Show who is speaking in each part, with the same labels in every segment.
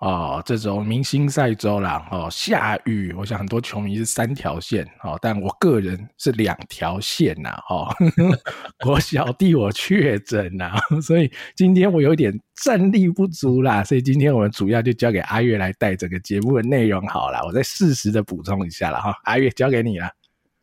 Speaker 1: 哦，这种明星赛周啦，哦，下雨，我想很多球迷是三条线，哦，但我个人是两条线呐，哦，我小弟我确诊呐，所以今天我有点战力不足啦，所以今天我们主要就交给阿月来带整个节目的内容好了，我再适时的补充一下了哈，阿月交给你了。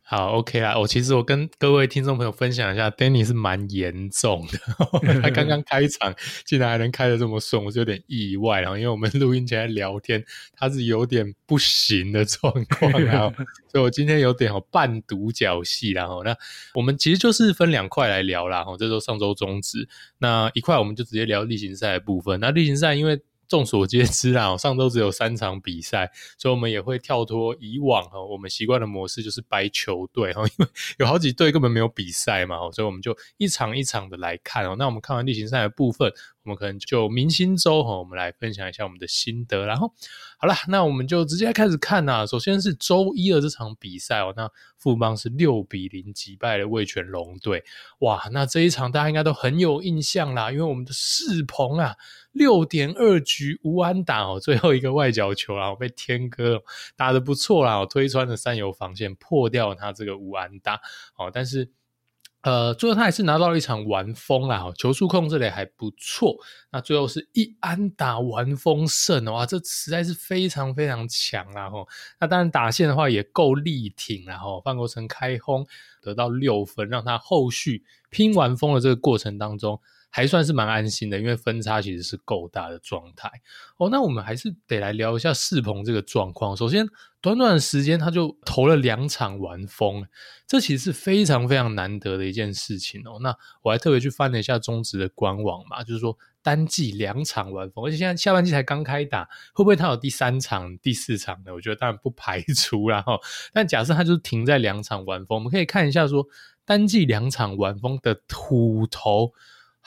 Speaker 2: 好，OK 啦。我、哦、其实我跟各位听众朋友分享一下，Danny 是蛮严重的。他刚刚开场竟然还能开的这么顺，我是有点意外。然后，因为我们录音前在聊天，他是有点不行的状况。然后，所以我今天有点半独角戏。然后，那我们其实就是分两块来聊啦。哈，这周上周终止，那一块我们就直接聊例行赛的部分。那例行赛因为众所皆知啊，上周只有三场比赛，所以我们也会跳脱以往哈我们习惯的模式，就是白球队哈，因为有好几队根本没有比赛嘛，所以我们就一场一场的来看哦。那我们看完例行赛的部分。我们可能就明星周哈，我们来分享一下我们的心得。然后，好了，那我们就直接开始看呐。首先是周一的这场比赛哦，那富邦是六比零击败了味全龙队。哇，那这一场大家应该都很有印象啦，因为我们的世鹏啊，六点二局无安打哦，最后一个外角球啊被天哥打得不错啦，推穿了三游防线，破掉他这个无安打哦，但是。呃，最后他还是拿到了一场完封啦，球速控制的还不错。那最后是一安打完封胜，哇，这实在是非常非常强啦吼。那当然打线的话也够力挺啦吼，范国成开轰得到六分，让他后续拼完封的这个过程当中。还算是蛮安心的，因为分差其实是够大的状态哦。那我们还是得来聊一下世鹏这个状况。首先，短短的时间他就投了两场完封，这其实是非常非常难得的一件事情哦。那我还特别去翻了一下中职的官网嘛，就是说单季两场完封，而且现在下半季才刚开打，会不会他有第三场、第四场的？我觉得当然不排除啦齁。但假设他就是停在两场完封，我们可以看一下说单季两场完封的土头。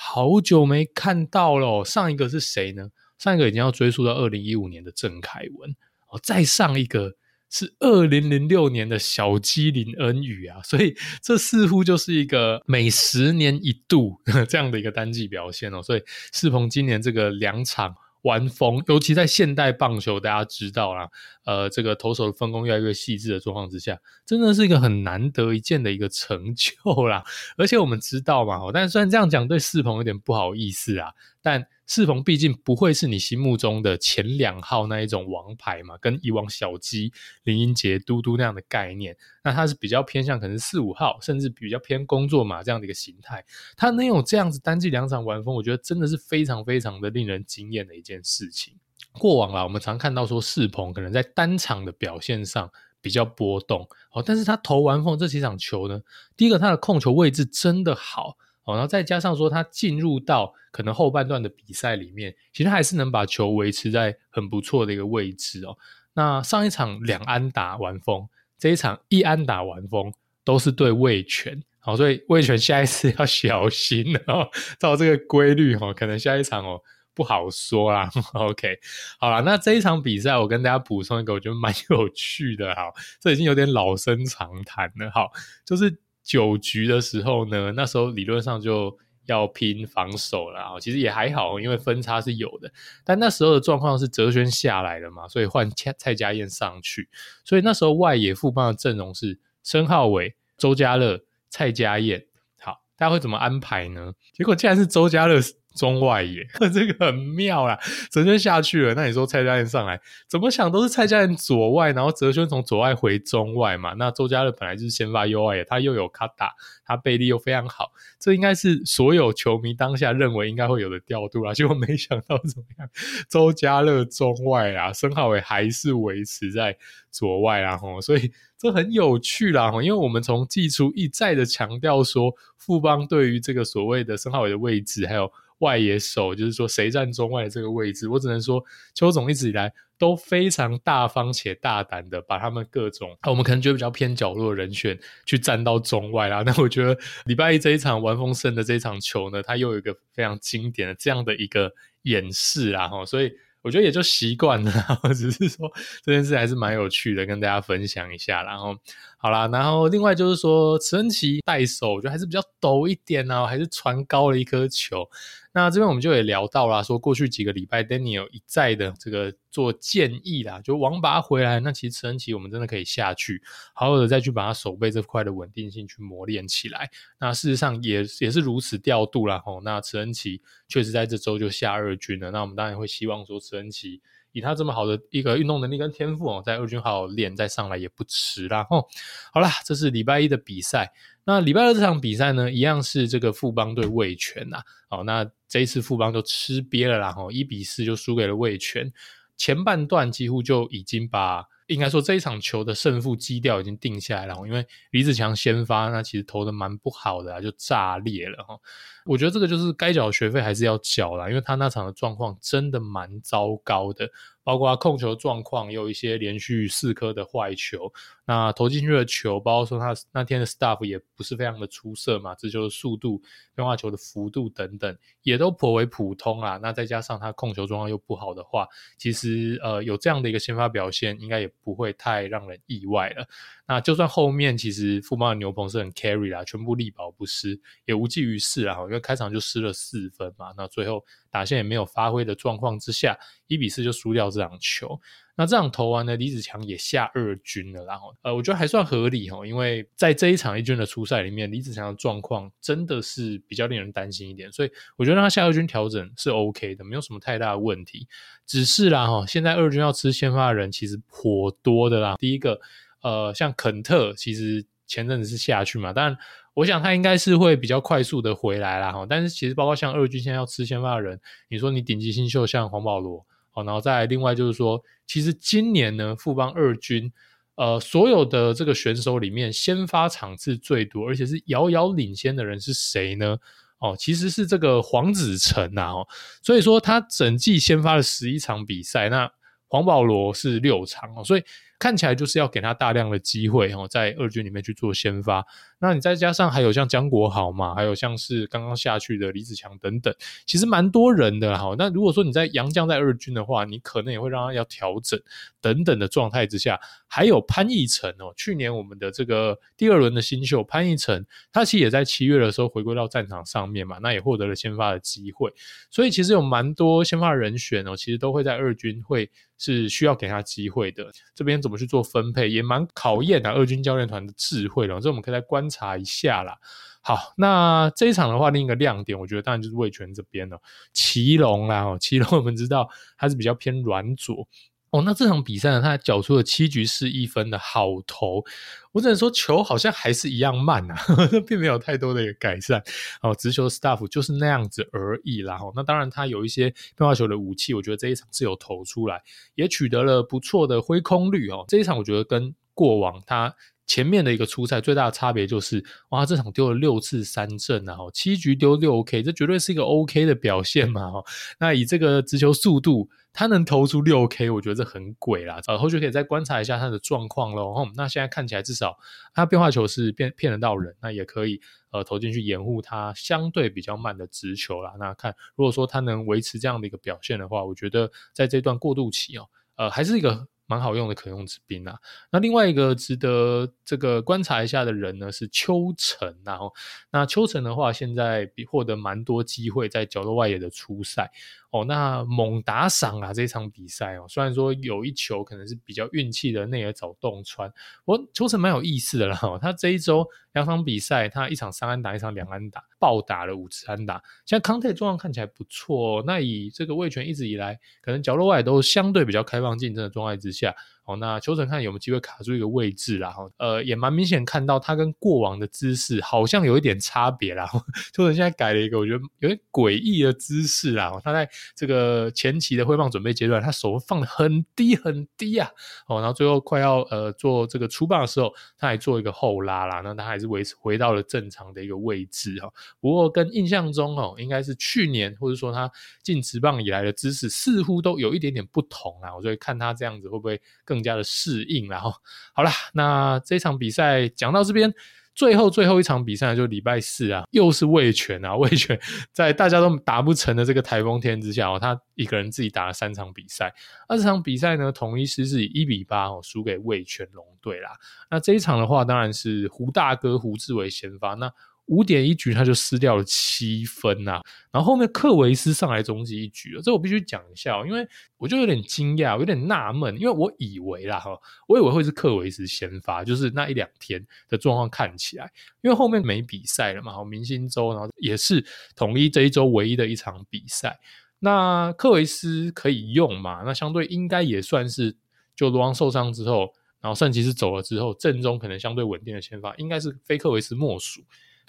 Speaker 2: 好久没看到了，上一个是谁呢？上一个已经要追溯到二零一五年的郑凯文哦，再上一个是二零零六年的小鸡林恩宇啊，所以这似乎就是一个每十年一度 这样的一个单季表现哦，所以世鹏今年这个两场。玩疯，尤其在现代棒球，大家知道啦，呃，这个投手的分工越来越细致的状况之下，真的是一个很难得一见的一个成就啦。而且我们知道嘛，但虽然这样讲对世鹏有点不好意思啊，但。世鹏毕竟不会是你心目中的前两号那一种王牌嘛，跟以往小鸡林英杰、嘟嘟那样的概念，那他是比较偏向可能四五号，甚至比较偏工作嘛这样的一个形态。他能有这样子单季两场完封，我觉得真的是非常非常的令人惊艳的一件事情。过往啊，我们常看到说世鹏可能在单场的表现上比较波动，哦，但是他投完封这几场球呢，第一个他的控球位置真的好。然后再加上说，他进入到可能后半段的比赛里面，其实还是能把球维持在很不错的一个位置哦。那上一场两安打完封，这一场一安打完封，都是对味全。好，所以味全下一次要小心哦。照这个规律哦，可能下一场哦不好说啦。OK，好了，那这一场比赛我跟大家补充一个，我觉得蛮有趣的。哈，这已经有点老生常谈了。好，就是。九局的时候呢，那时候理论上就要拼防守了，其实也还好，因为分差是有的。但那时候的状况是哲轩下来了嘛，所以换蔡蔡家燕上去，所以那时候外野副棒的阵容是申浩伟、周家乐、蔡家燕。好，大家会怎么安排呢？结果竟然是周家乐。中外野，这个很妙啦。哲轩下去了，那你说蔡家燕上来，怎么想都是蔡家燕左外，然后哲轩从左外回中外嘛。那周家乐本来就是先发右外，他又有卡打，他背力又非常好，这应该是所有球迷当下认为应该会有的调度啦。结果没想到怎么样，周家乐中外啊，申浩伟还是维持在左外啊，吼，所以这很有趣啦，吼，因为我们从季初一再的强调说，富邦对于这个所谓的申浩伟的位置，还有。外野手就是说谁站中外的这个位置，我只能说邱总一直以来都非常大方且大胆的把他们各种我们可能觉得比较偏角落的人选去站到中外啦。那我觉得礼拜一这一场完封胜的这一场球呢，他又有一个非常经典的这样的一个演示啦哈，所以我觉得也就习惯了，只是说这件事还是蛮有趣的，跟大家分享一下。然后好啦，然后另外就是说，池恩齐带手，我觉得还是比较抖一点啊，还是传高了一颗球。那这边我们就也聊到啦，说过去几个礼拜，Daniel 一再的这个做建议啦，就王拔回来，那其实慈恩琪我们真的可以下去，好好的再去把他手背这块的稳定性去磨练起来。那事实上也也是如此调度啦，吼，那慈恩琪确实在这周就下二军了。那我们当然会希望说慈恩琪以他这么好的一个运动能力跟天赋哦，在二军好好练，再上来也不迟啦。吼，好啦，这是礼拜一的比赛。那礼拜二这场比赛呢，一样是这个富邦对魏全呐。哦，那这一次富邦就吃瘪了啦，吼，一比四就输给了魏全。前半段几乎就已经把，应该说这一场球的胜负基调已经定下来了。因为李子强先发，那其实投的蛮不好的啊，就炸裂了哈。我觉得这个就是该缴学费还是要缴啦，因为他那场的状况真的蛮糟糕的。包括他控球状况，也有一些连续四颗的坏球。那投进去的球，包括说他那天的 staff 也不是非常的出色嘛，这就是速度、变化球的幅度等等，也都颇为普通啊。那再加上他控球状况又不好的话，其实呃有这样的一个先发表现，应该也不会太让人意外了。那就算后面其实富邦的牛棚是很 carry 啦，全部力保不失，也无济于事啦。因为开场就失了四分嘛，那最后打线也没有发挥的状况之下，一比四就输掉这场球。那这场投完呢，李子强也下二军了，然后呃，我觉得还算合理哦，因为在这一场一军的初赛里面，李子强的状况真的是比较令人担心一点，所以我觉得让他下二军调整是 OK 的，没有什么太大的问题。只是啦哈，现在二军要吃先发的人其实颇多的啦。第一个，呃，像肯特，其实前阵子是下去嘛，但我想他应该是会比较快速的回来啦哈。但是其实包括像二军现在要吃先发的人，你说你顶级新秀像黄保罗。好，然后再另外就是说，其实今年呢，富邦二军，呃，所有的这个选手里面，先发场次最多，而且是遥遥领先的人是谁呢？哦，其实是这个黄子诚呐，哦，所以说他整季先发了十一场比赛，那黄保罗是六场哦，所以。看起来就是要给他大量的机会哦，在二军里面去做先发。那你再加上还有像江国豪嘛，还有像是刚刚下去的李子强等等，其实蛮多人的哈。那如果说你在杨将在二军的话，你可能也会让他要调整等等的状态之下，还有潘奕成哦，去年我们的这个第二轮的新秀潘奕成，他其实也在七月的时候回归到战场上面嘛，那也获得了先发的机会。所以其实有蛮多先发人选哦，其实都会在二军会是需要给他机会的。这边怎么去做分配，也蛮考验的二军教练团的智慧了。这我们可以再观察一下啦。好，那这一场的话，另一个亮点，我觉得当然就是魏全这边了。奇隆啦，哦，奇隆我们知道他是比较偏软左。哦，那这场比赛呢，他缴出了七局是一分的好投，我只能说球好像还是一样慢啊，呵呵，并没有太多的改善。哦，直球 staff 就是那样子而已啦。哦，那当然他有一些变化球的武器，我觉得这一场是有投出来，也取得了不错的挥空率哦。这一场我觉得跟过往他。前面的一个初赛最大的差别就是，哇，这场丢了六次三振啊，七局丢六 K，这绝对是一个 OK 的表现嘛，哈。那以这个直球速度，他能投出六 K，我觉得这很鬼啦。呃，后续可以再观察一下他的状况喽。那现在看起来至少他变化球是骗骗得到人，那也可以呃投进去掩护他相对比较慢的直球啦。那看如果说他能维持这样的一个表现的话，我觉得在这段过渡期哦，呃，还是一个。蛮好用的可用之兵啊。那另外一个值得这个观察一下的人呢，是邱晨。然后，那邱晨的话，现在比获得蛮多机会在角落外野的初赛。哦，那猛打赏啊！这场比赛哦，虽然说有一球可能是比较运气的内耳找洞穿，我球程蛮有意思的啦。他这一周两场比赛，他一场三安打，一场两安打，暴打了五次安打。现在康泰状况看起来不错哦。那以这个魏全一直以来，可能角落外都相对比较开放竞争的状态之下。哦，那邱成看有没有机会卡住一个位置啦？哈，呃，也蛮明显看到他跟过往的姿势好像有一点差别啦。邱成现在改了一个我觉得有点诡异的姿势啦。他在这个前期的挥棒准备阶段，他手放得很低很低啊。哦，然后最后快要呃做这个出棒的时候，他还做一个后拉啦。那他还是维持回到了正常的一个位置哈。不过跟印象中哦，应该是去年或者说他进职棒以来的姿势似乎都有一点点不同啊。我所以看他这样子会不会更。加的适应，然后好了，那这场比赛讲到这边，最后最后一场比赛就礼拜四啊，又是味全啊，味全在大家都打不成的这个台风天之下哦，他一个人自己打了三场比赛。那这场比赛呢，统一狮是以一比八哦输给味全龙队啦。那这一场的话，当然是胡大哥胡志伟先发那。五点一局他就失掉了七分呐、啊，然后后面克维斯上来终结一局了，这我必须讲一下、哦，因为我就有点惊讶，有点纳闷，因为我以为啦哈，我以为会是克维斯先发，就是那一两天的状况看起来，因为后面没比赛了嘛，好，明星周，然后也是统一这一周唯一的一场比赛，那克维斯可以用嘛？那相对应该也算是，就罗昂受伤之后，然后圣骑士走了之后，阵中可能相对稳定的先发，应该是非克维斯莫属。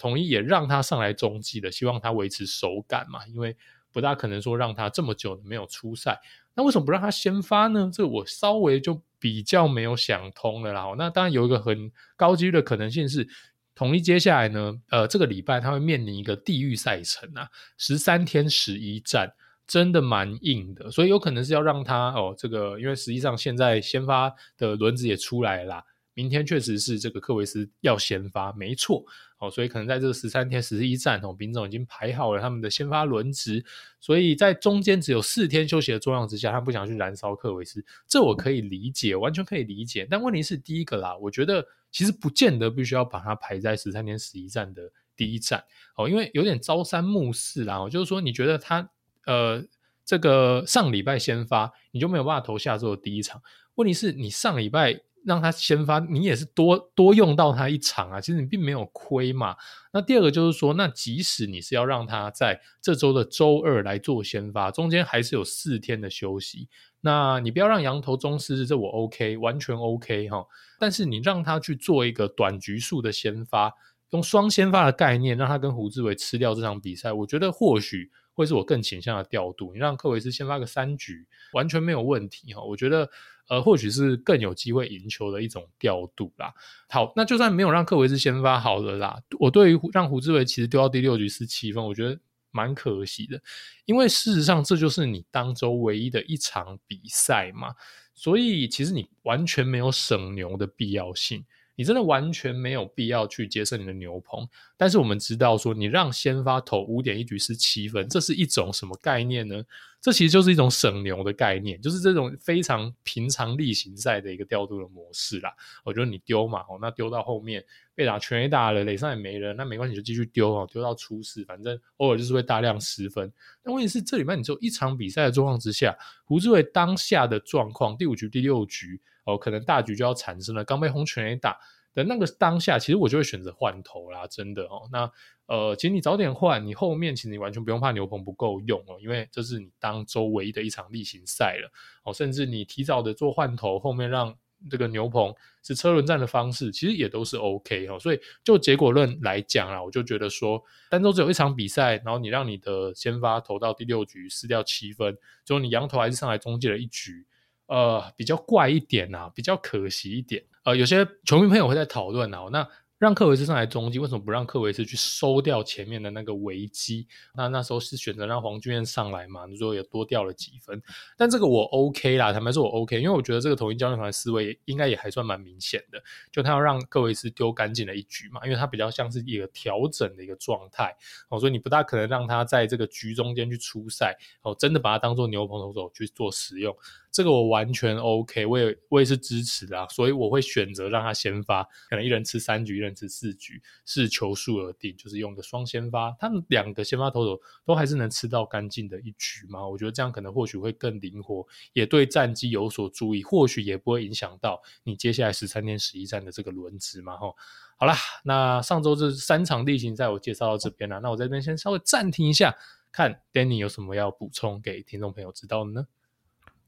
Speaker 2: 统一也让他上来中继的，希望他维持手感嘛，因为不大可能说让他这么久没有出赛，那为什么不让他先发呢？这我稍微就比较没有想通了啦。那当然有一个很高几率的可能性是，统一接下来呢，呃，这个礼拜他会面临一个地狱赛程啊，十三天十一战，真的蛮硬的，所以有可能是要让他哦，这个因为实际上现在先发的轮子也出来了啦。明天确实是这个克维斯要先发，没错，哦，所以可能在这个十三天十一战哦，丙总已经排好了他们的先发轮值，所以在中间只有四天休息的状况之下，他不想去燃烧克维斯，这我可以理解，完全可以理解。但问题是第一个啦，我觉得其实不见得必须要把它排在十三天十一战的第一战哦，因为有点朝三暮四啦，就是说你觉得他呃这个上礼拜先发，你就没有办法投下周的第一场，问题是你上礼拜。让他先发，你也是多多用到他一场啊，其实你并没有亏嘛。那第二个就是说，那即使你是要让他在这周的周二来做先发，中间还是有四天的休息。那你不要让羊头中失，这我 OK，完全 OK 哈。但是你让他去做一个短局数的先发，用双先发的概念，让他跟胡志伟吃掉这场比赛，我觉得或许会是我更倾向的调度。你让克维斯先发个三局，完全没有问题哈。我觉得。呃，或许是更有机会赢球的一种调度啦。好，那就算没有让克维斯先发好了啦，我对于让胡志伟其实丢到第六局十七分，我觉得蛮可惜的。因为事实上这就是你当周唯一的一场比赛嘛，所以其实你完全没有省牛的必要性。你真的完全没有必要去接受你的牛棚，但是我们知道说，你让先发投五点一局是七分，这是一种什么概念呢？这其实就是一种省牛的概念，就是这种非常平常例行赛的一个调度的模式啦。我觉得你丢嘛，哦，那丢到后面被打全 A 打了，垒上也没人，那没关系，就继续丢哦，丢到出事，反正偶尔就是会大量失分。那问题是，这里面你只有一场比赛的状况之下，胡志伟当下的状况，第五局、第六局。哦，可能大局就要产生了，刚被轰全垒打的那个当下，其实我就会选择换头啦，真的哦。那呃，其实你早点换，你后面其实你完全不用怕牛棚不够用哦，因为这是你当周唯一的一场例行赛了哦。甚至你提早的做换头，后面让这个牛棚是车轮战的方式，其实也都是 OK 哦。所以就结果论来讲啊，我就觉得说，单周只有一场比赛，然后你让你的先发投到第六局失掉七分，最后你羊头还是上来终结了一局。呃，比较怪一点呐、比较可惜一点。呃，有些球迷朋友会在讨论啊，那。让克维斯上来中继，为什么不让克维斯去收掉前面的那个危机？那那时候是选择让黄俊彦上来嘛？你说也多掉了几分，但这个我 OK 啦，坦白说我 OK，因为我觉得这个统一教练团的思维应该也还算蛮明显的，就他要让克维斯丢干净的一局嘛，因为他比较像是一个调整的一个状态哦，所以你不大可能让他在这个局中间去出赛哦，真的把他当做牛棚投手去做使用，这个我完全 OK，我也我也是支持的，所以我会选择让他先发，可能一人吃三局，一人。是四局，是球数而定，就是用个双先发，他们两个先发投手都还是能吃到干净的一局嘛？我觉得这样可能或许会更灵活，也对战绩有所注意，或许也不会影响到你接下来十三天十一战的这个轮值嘛？哈，好啦，那上周这三场例行赛我介绍到这边了，那我这边先稍微暂停一下，看 Danny 有什么要补充给听众朋友知道的呢？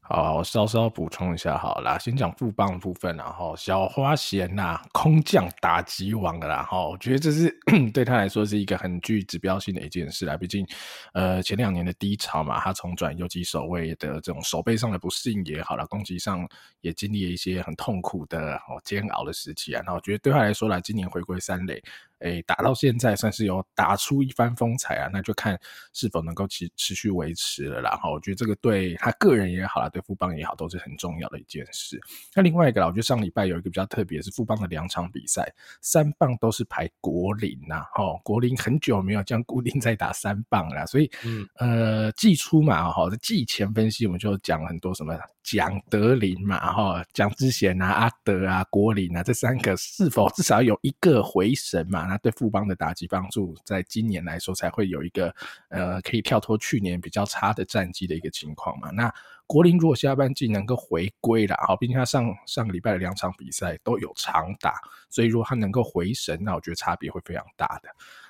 Speaker 1: 好，我稍稍补充一下好啦，先讲富邦的部分，然后小花贤呐、空降打击王啦，哈，我觉得这是 对他来说是一个很具指标性的一件事啦，毕竟，呃，前两年的低潮嘛，他重转游击守卫的这种手背上的不适应也好了，攻击上也经历了一些很痛苦的哦煎熬的时期啊，然后我觉得对他来说啦，今年回归三垒，诶，打到现在算是有打出一番风采啊，那就看是否能够持持续维持了啦。然后我觉得这个对他个人也好啦，对富邦也好，都是很重要的一件事。那另外一个啦，我觉得上礼拜有一个比较特别，是富邦的两场比赛，三棒都是排国林呐，哦，国林很久没有这样固定在打三棒了，所以嗯呃季初嘛，哈，季前分析我们就讲了很多什么蒋德林嘛，哈，蒋智贤啊、阿德啊、国林啊这三个是否 至少有一个回神嘛？那对富邦的打击帮助，在今年来说才会有一个呃，可以跳脱去年比较差的战绩的一个情况嘛。那国林如果下半季能够回归了，好，毕竟他上上个礼拜的两场比赛都有长打，所以如果他能够回神，那我觉得差别会非常大的。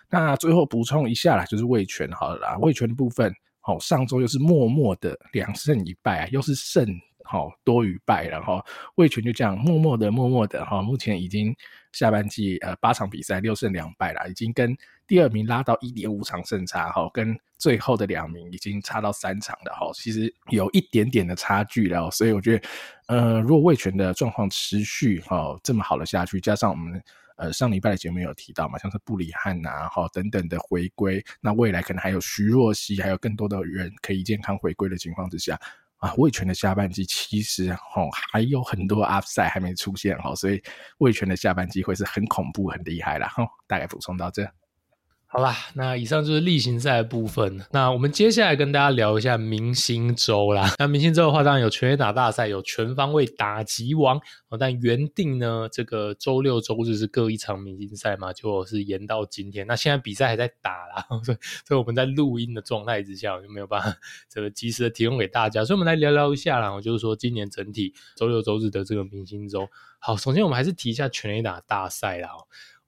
Speaker 1: 那最后补充一下啦，就是味全好了啦，味全的部分，好，上周又是默默的两胜一败啊，又是胜。好多于败，然后味全就这样默默的、默默的哈，目前已经下半季呃八场比赛六胜两败了，已经跟第二名拉到一点五场胜差哈，跟最后的两名已经差到三场了哈，其实有一点点的差距了，所以我觉得呃，如果味全的状况持续哈这么好的下去，加上我们呃上礼拜的节目有提到嘛，像是布里汉呐哈等等的回归，那未来可能还有徐若曦，还有更多的人可以健康回归的情况之下。啊，味全的下半季其实哦还有很多 upside 还没出现哦，所以味全的下半季会是很恐怖、很厉害啦哦。大概补充到这。
Speaker 2: 好啦，那以上就是例行赛的部分。那我们接下来跟大家聊一下明星周啦。那明星周的话，当然有全垒打大赛，有全方位打击王。但原定呢，这个周六、周日是各一场明星赛嘛，就是延到今天。那现在比赛还在打啦，所以所以我们在录音的状态之下，我就没有办法这个及时的提供给大家。所以我们来聊聊一下啦，我就是说今年整体周六、周日的这个明星周。好，首先我们还是提一下全垒打大赛啦。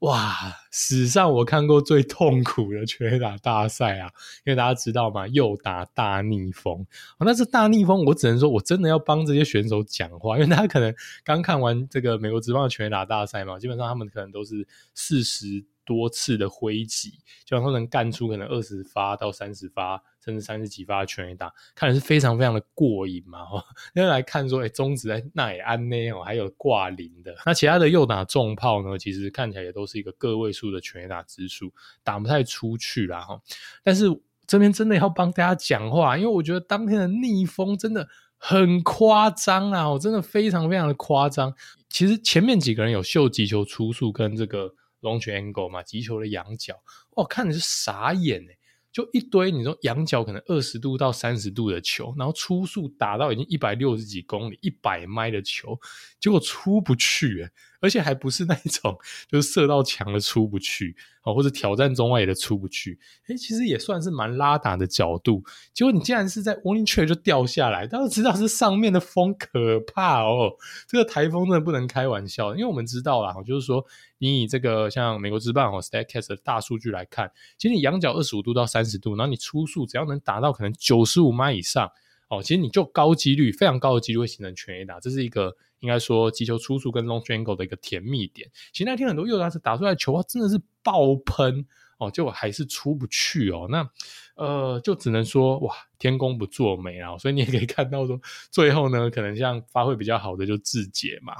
Speaker 2: 哇，史上我看过最痛苦的全垒打大赛啊！因为大家知道嘛，又打大逆风。哦，那这大逆风，我只能说我真的要帮这些选手讲话，因为大家可能刚看完这个美国职棒的全垒打大赛嘛，基本上他们可能都是四十多次的挥击，就他能干出可能二十发到三十发。甚至三十几发的全垒打，看的是非常非常的过瘾嘛！哈，因为来看说，哎、中职在那也安内哦，还有挂零的。那其他的右打重炮呢，其实看起来也都是一个个位数的全垒打之数，打不太出去啦哈。但是这边真的要帮大家讲话，因为我觉得当天的逆风真的很夸张啊！我真的非常非常的夸张。其实前面几个人有秀击球出速跟这个龙拳 angle 嘛，击球的仰角，哇，看的是傻眼哎、就一堆，你说仰角可能二十度到三十度的球，然后初速打到已经一百六十几公里、一百迈的球，结果出不去，欸，而且还不是那种就是射到墙的出不去，或者挑战中外的出不去，诶，其实也算是蛮拉打的角度。结果你竟然是在 warning track 就掉下来，大家知道是上面的风可怕哦，这个台风真的不能开玩笑，因为我们知道啦，就是说。你以这个像美国之棒哦，Statcast 的大数据来看，其实你仰角二十五度到三十度，然后你初速只要能达到可能九十五迈以上哦，其实你就高几率，非常高的几率会形成全 A 打，这是一个应该说击球初速跟 launch angle 的一个甜蜜点。其实那天很多右打者打出来球啊，真的是爆喷哦，结果还是出不去哦。那呃，就只能说哇，天公不作美啊。所以你也可以看到说，最后呢，可能像发挥比较好的就自解嘛。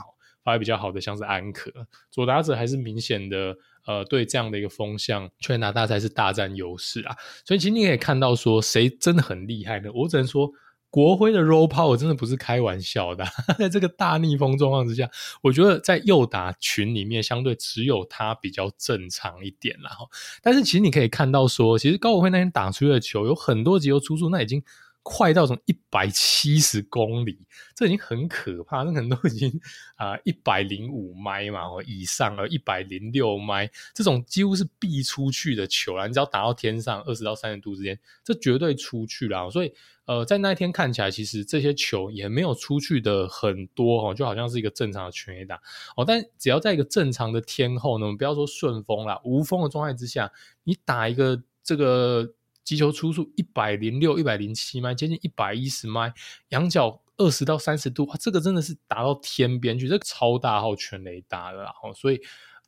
Speaker 2: 发挥比较好的像是安可，左打者还是明显的呃，对这样的一个风向，全拿大赛是大占优势啊。所以其实你可以看到说，谁真的很厉害呢？我只能说，国徽的 roll power 真的不是开玩笑的。在这个大逆风状况之下，我觉得在右打群里面，相对只有他比较正常一点啦。但是其实你可以看到说，其实高国辉那天打出去的球有很多击球出速，那已经。快到从一百七十公里，这已经很可怕。那可能都已经啊一百零五迈嘛，或以上了，一百零六迈，这种几乎是必出去的球啦。你只要打到天上二十到三十度之间，这绝对出去啦。所以呃，在那一天看起来，其实这些球也没有出去的很多哦，就好像是一个正常的全垒打哦。但只要在一个正常的天候呢，我们不要说顺风啦，无风的状态之下，你打一个这个。击球出速一百零六、一百零七迈，接近一百一十迈，仰角二十到三十度，哇，这个真的是打到天边去，这个超大号全雷打了，哈，所以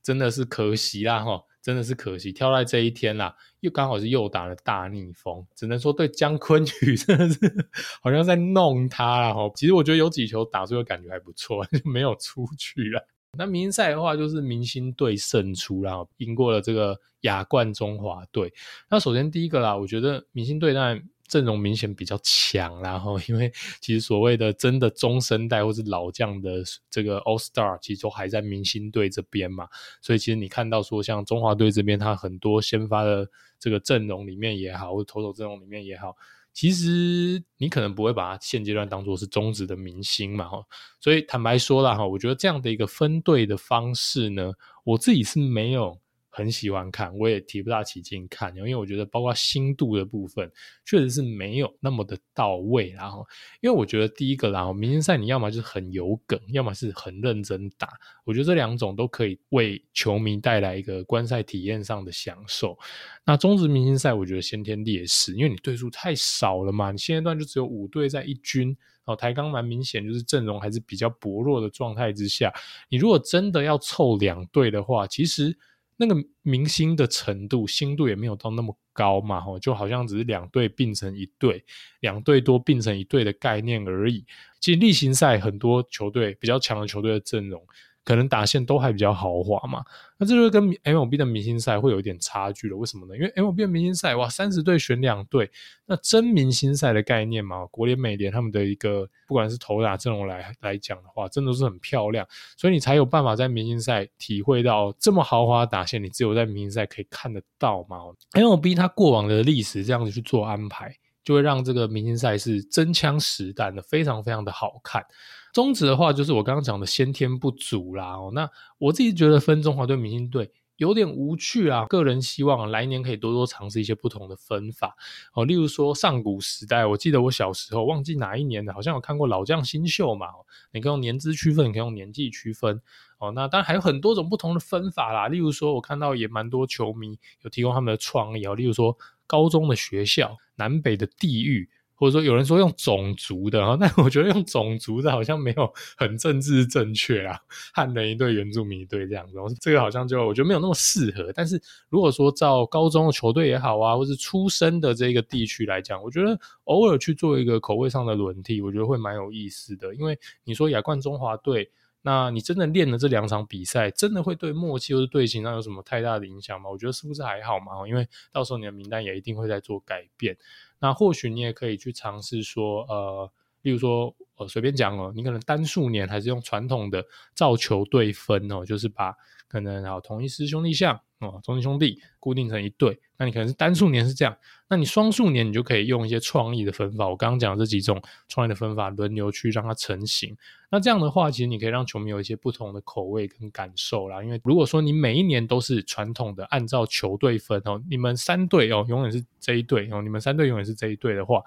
Speaker 2: 真的是可惜啦，哈，真的是可惜，挑在这一天啦，又刚好是又打了大逆风，只能说对江坤宇 真的是好像在弄他啦，哈，其实我觉得有几球打出的感觉还不错，就没有出去了。那明星赛的话，就是明星队胜出，然后赢过了这个亚冠中华队。那首先第一个啦，我觉得明星队当然阵容明显比较强，然 后因为其实所谓的真的中生代或是老将的这个 All Star，其实都还在明星队这边嘛。所以其实你看到说，像中华队这边，他很多先发的这个阵容里面也好，或者投手阵容里面也好。其实你可能不会把他现阶段当做是中职的明星嘛，哈，所以坦白说了，哈，我觉得这样的一个分队的方式呢，我自己是没有。很喜欢看，我也提不大起劲看，因为我觉得包括心度的部分，确实是没有那么的到位。然后，因为我觉得第一个，然后明星赛你要么就是很有梗，要么是很认真打，我觉得这两种都可以为球迷带来一个观赛体验上的享受。那中职明星赛，我觉得先天劣势，因为你队数太少了嘛，你现阶段就只有五队在一军，哦，台钢蛮明显就是阵容还是比较薄弱的状态之下，你如果真的要凑两队的话，其实。那个明星的程度、星度也没有到那么高嘛，吼，就好像只是两队并成一队，两队多并成一队的概念而已。其实例行赛很多球队比较强的球队的阵容。可能打线都还比较豪华嘛，那这就是跟 MLB 的明星赛会有一点差距了。为什么呢？因为 MLB 的明星赛哇，三十队选两队，那真明星赛的概念嘛，国联、美联他们的一个不管是投打阵容来来讲的话，真的是很漂亮，所以你才有办法在明星赛体会到这么豪华的打线，你只有在明星赛可以看得到嘛。MLB 它过往的历史这样子去做安排，就会让这个明星赛是真枪实弹的，非常非常的好看。中职的话，就是我刚刚讲的先天不足啦。哦，那我自己觉得分中华队、明星队有点无趣啊。个人希望来年可以多多尝试一些不同的分法哦。例如说上古时代，我记得我小时候忘记哪一年的，好像有看过老将新秀嘛。你可以用年资区分，你可以用年纪区分哦。那当然还有很多种不同的分法啦。例如说，我看到也蛮多球迷有提供他们的创意哦。例如说，高中的学校、南北的地域。或者说有人说用种族的，但我觉得用种族的好像没有很政治正确啊，汉人一队，原住民一队这样子，这个好像就我觉得没有那么适合。但是如果说照高中的球队也好啊，或是出生的这个地区来讲，我觉得偶尔去做一个口味上的轮替，我觉得会蛮有意思的。因为你说亚冠中华队，那你真的练了这两场比赛，真的会对默契或是队形上有什么太大的影响吗？我觉得是不是还好嘛？因为到时候你的名单也一定会在做改变。那或许你也可以去尝试说，呃，例如说，呃，随便讲哦，你可能单数年还是用传统的造球队分哦，就是把可能好同一师兄弟像哦，中信兄弟固定成一队。那你可能是单数年是这样，那你双数年你就可以用一些创意的分法。我刚刚讲的这几种创意的分法轮流去让它成型。那这样的话，其实你可以让球迷有一些不同的口味跟感受啦。因为如果说你每一年都是传统的按照球队分哦，你们三队哦永远是这一队哦，你们三队永远是这一队的话，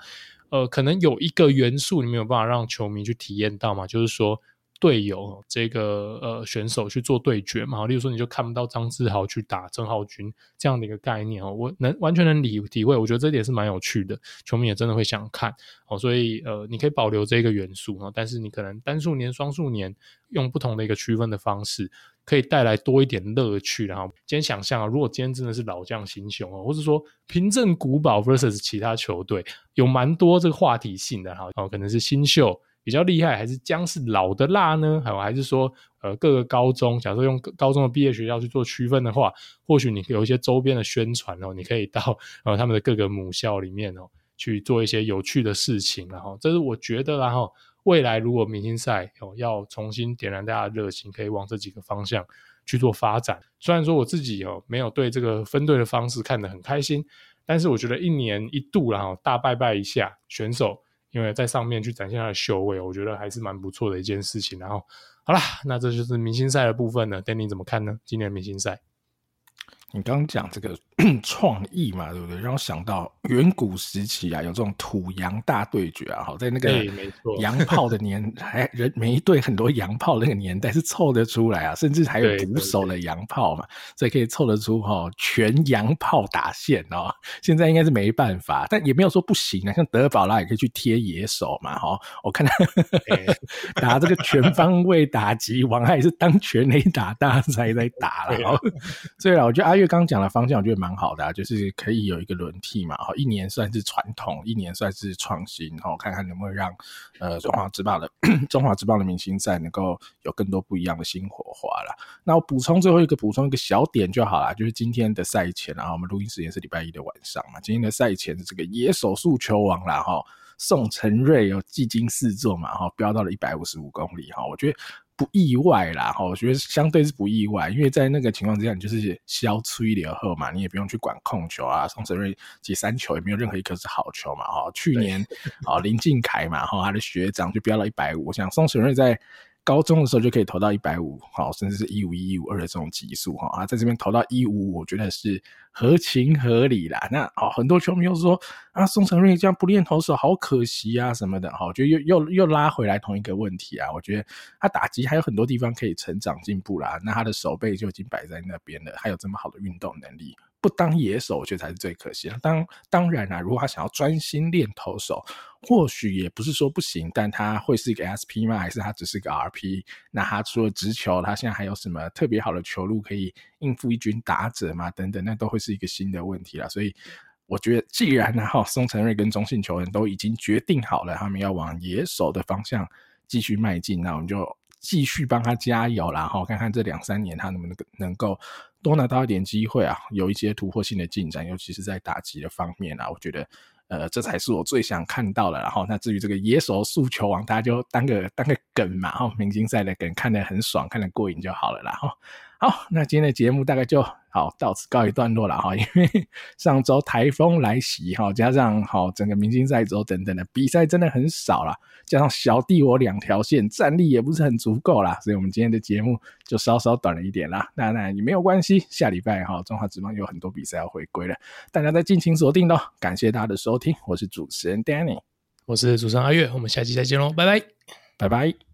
Speaker 2: 呃，可能有一个元素你没有办法让球迷去体验到嘛，就是说。队友这个呃选手去做对决嘛，例如说你就看不到张志豪去打郑浩均这样的一个概念哦，我能完全能理体会，我觉得这点是蛮有趣的，球迷也真的会想看哦，所以呃你可以保留这个元素啊，但是你可能单数年、双数年用不同的一个区分的方式，可以带来多一点乐趣。然后今天想象啊，如果今天真的是老将新秀哦，或者说平镇古堡 versus 其他球队，有蛮多这个话题性的哈，哦可能是新秀。比较厉害，还是姜是老的辣呢？还有还是说，呃，各个高中，假设用高中的毕业学校去做区分的话，或许你有一些周边的宣传哦，你可以到呃他们的各个母校里面哦去做一些有趣的事情，然后这是我觉得，然后未来如果明星赛哦要重新点燃大家的热情，可以往这几个方向去做发展。虽然说我自己哦没有对这个分队的方式看得很开心，但是我觉得一年一度然后大拜拜一下选手。因为在上面去展现他的修为，我觉得还是蛮不错的一件事情。然后，好啦，那这就是明星赛的部分呢。Danny 怎么看呢？今年明星赛？
Speaker 1: 你刚讲这个 创意嘛，对不对？让我想到远古时期啊，有这种土洋大对决啊，好，在那个洋炮的年，还人每一队很多洋炮那个年代是凑得出来啊，甚至还有捕手的洋炮嘛，所以可以凑得出哈全洋炮打线哦。现在应该是没办法，但也没有说不行啊，像德保拉也可以去贴野手嘛，哈，我看他打 这个全方位打击，王还是当全垒打大赛在打了，所以啊，我觉得阿月刚刚讲的方向，我觉得蛮蛮好的，啊，就是可以有一个轮替嘛，哈，一年算是传统，一年算是创新，然后看看能不能让呃中华职棒的 中华职棒的明星赛能够有更多不一样的新火花啦。那我补充最后一个补充一个小点就好啦，就是今天的赛前，然后我们录音时间是礼拜一的晚上嘛，今天的赛前的这个野手速球王啦，哈，宋承瑞有技惊四座嘛，哈，飙到了一百五十五公里，哈，我觉得。不意外啦，哈，我觉得相对是不意外，因为在那个情况之下，你就是消吹流后嘛，你也不用去管控球啊。宋晟睿其实三球也没有任何一颗是好球嘛，哈。去年啊林敬凯嘛，哈，他的学长就飙到一百五，我想宋哲瑞在。高中的时候就可以投到一百五，好，甚至是一五一、一五二的这种级数，哈啊，在这边投到一五五，我觉得是合情合理啦。那哦，很多球迷又说啊，宋晟睿这样不练投手，好可惜啊，什么的，哈，我觉得又又又拉回来同一个问题啊。我觉得他打击还有很多地方可以成长进步啦。那他的手背就已经摆在那边了，还有这么好的运动能力。不当野手，我觉得才是最可惜的。当当然啦、如果他想要专心练投手，或许也不是说不行，但他会是一个 SP 吗？还是他只是个 RP？那他除了直球，他现在还有什么特别好的球路可以应付一军打者吗？等等，那都会是一个新的问题了。所以我觉得，既然呢，哈，宋晟睿跟中信球员都已经决定好了，他们要往野手的方向继续迈进，那我们就继续帮他加油啦，哈，看看这两三年他能不能能够。多拿到一点机会啊，有一些突破性的进展，尤其是在打击的方面啊，我觉得，呃，这才是我最想看到的。然后，那至于这个野手速球王，大家就当个当个梗嘛，哈，明星赛的梗，看得很爽，看得过瘾就好了啦，哈。好，那今天的节目大概就好到此告一段落了哈，因为上周台风来袭哈，加上好整个明星赛周等等的比赛真的很少了，加上小弟我两条线战力也不是很足够啦，所以我们今天的节目就稍稍短了一点啦。那那也没有关系，下礼拜哈中华职棒有很多比赛要回归了，大家再尽情锁定咯。感谢大家的收听，我是主持人 Danny，
Speaker 2: 我是主持人阿月，我们下期再见喽，拜拜，
Speaker 1: 拜拜。